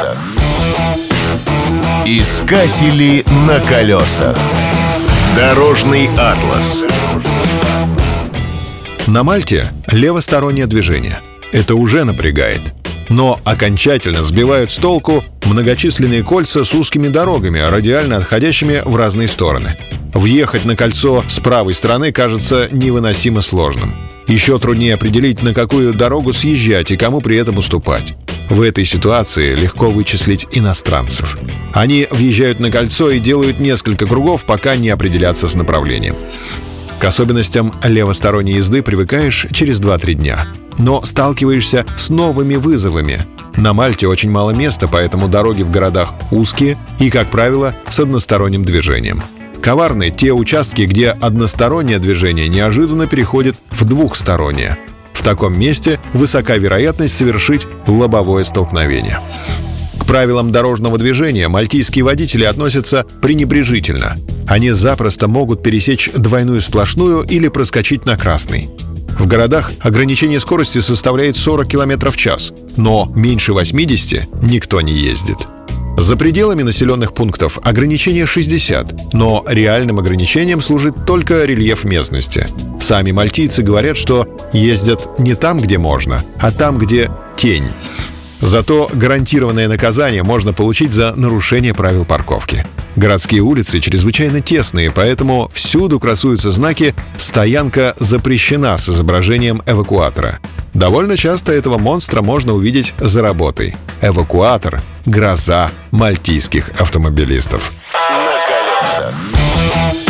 колесах. Искатели на колесах. Дорожный атлас. На Мальте левостороннее движение. Это уже напрягает. Но окончательно сбивают с толку многочисленные кольца с узкими дорогами, радиально отходящими в разные стороны. Въехать на кольцо с правой стороны кажется невыносимо сложным. Еще труднее определить, на какую дорогу съезжать и кому при этом уступать. В этой ситуации легко вычислить иностранцев. Они въезжают на кольцо и делают несколько кругов, пока не определятся с направлением. К особенностям левосторонней езды привыкаешь через 2-3 дня. Но сталкиваешься с новыми вызовами. На Мальте очень мало места, поэтому дороги в городах узкие и, как правило, с односторонним движением. Коварны те участки, где одностороннее движение неожиданно переходит в двухстороннее. В таком месте высока вероятность совершить лобовое столкновение. К правилам дорожного движения мальтийские водители относятся пренебрежительно. Они запросто могут пересечь двойную сплошную или проскочить на красный. В городах ограничение скорости составляет 40 км в час, но меньше 80 никто не ездит. За пределами населенных пунктов ограничение 60, но реальным ограничением служит только рельеф местности. Сами мальтийцы говорят, что ездят не там, где можно, а там, где тень. Зато гарантированное наказание можно получить за нарушение правил парковки. Городские улицы чрезвычайно тесные, поэтому всюду красуются знаки «Стоянка запрещена» с изображением эвакуатора. Довольно часто этого монстра можно увидеть за работой. Эвакуатор — гроза мальтийских автомобилистов. На колесах.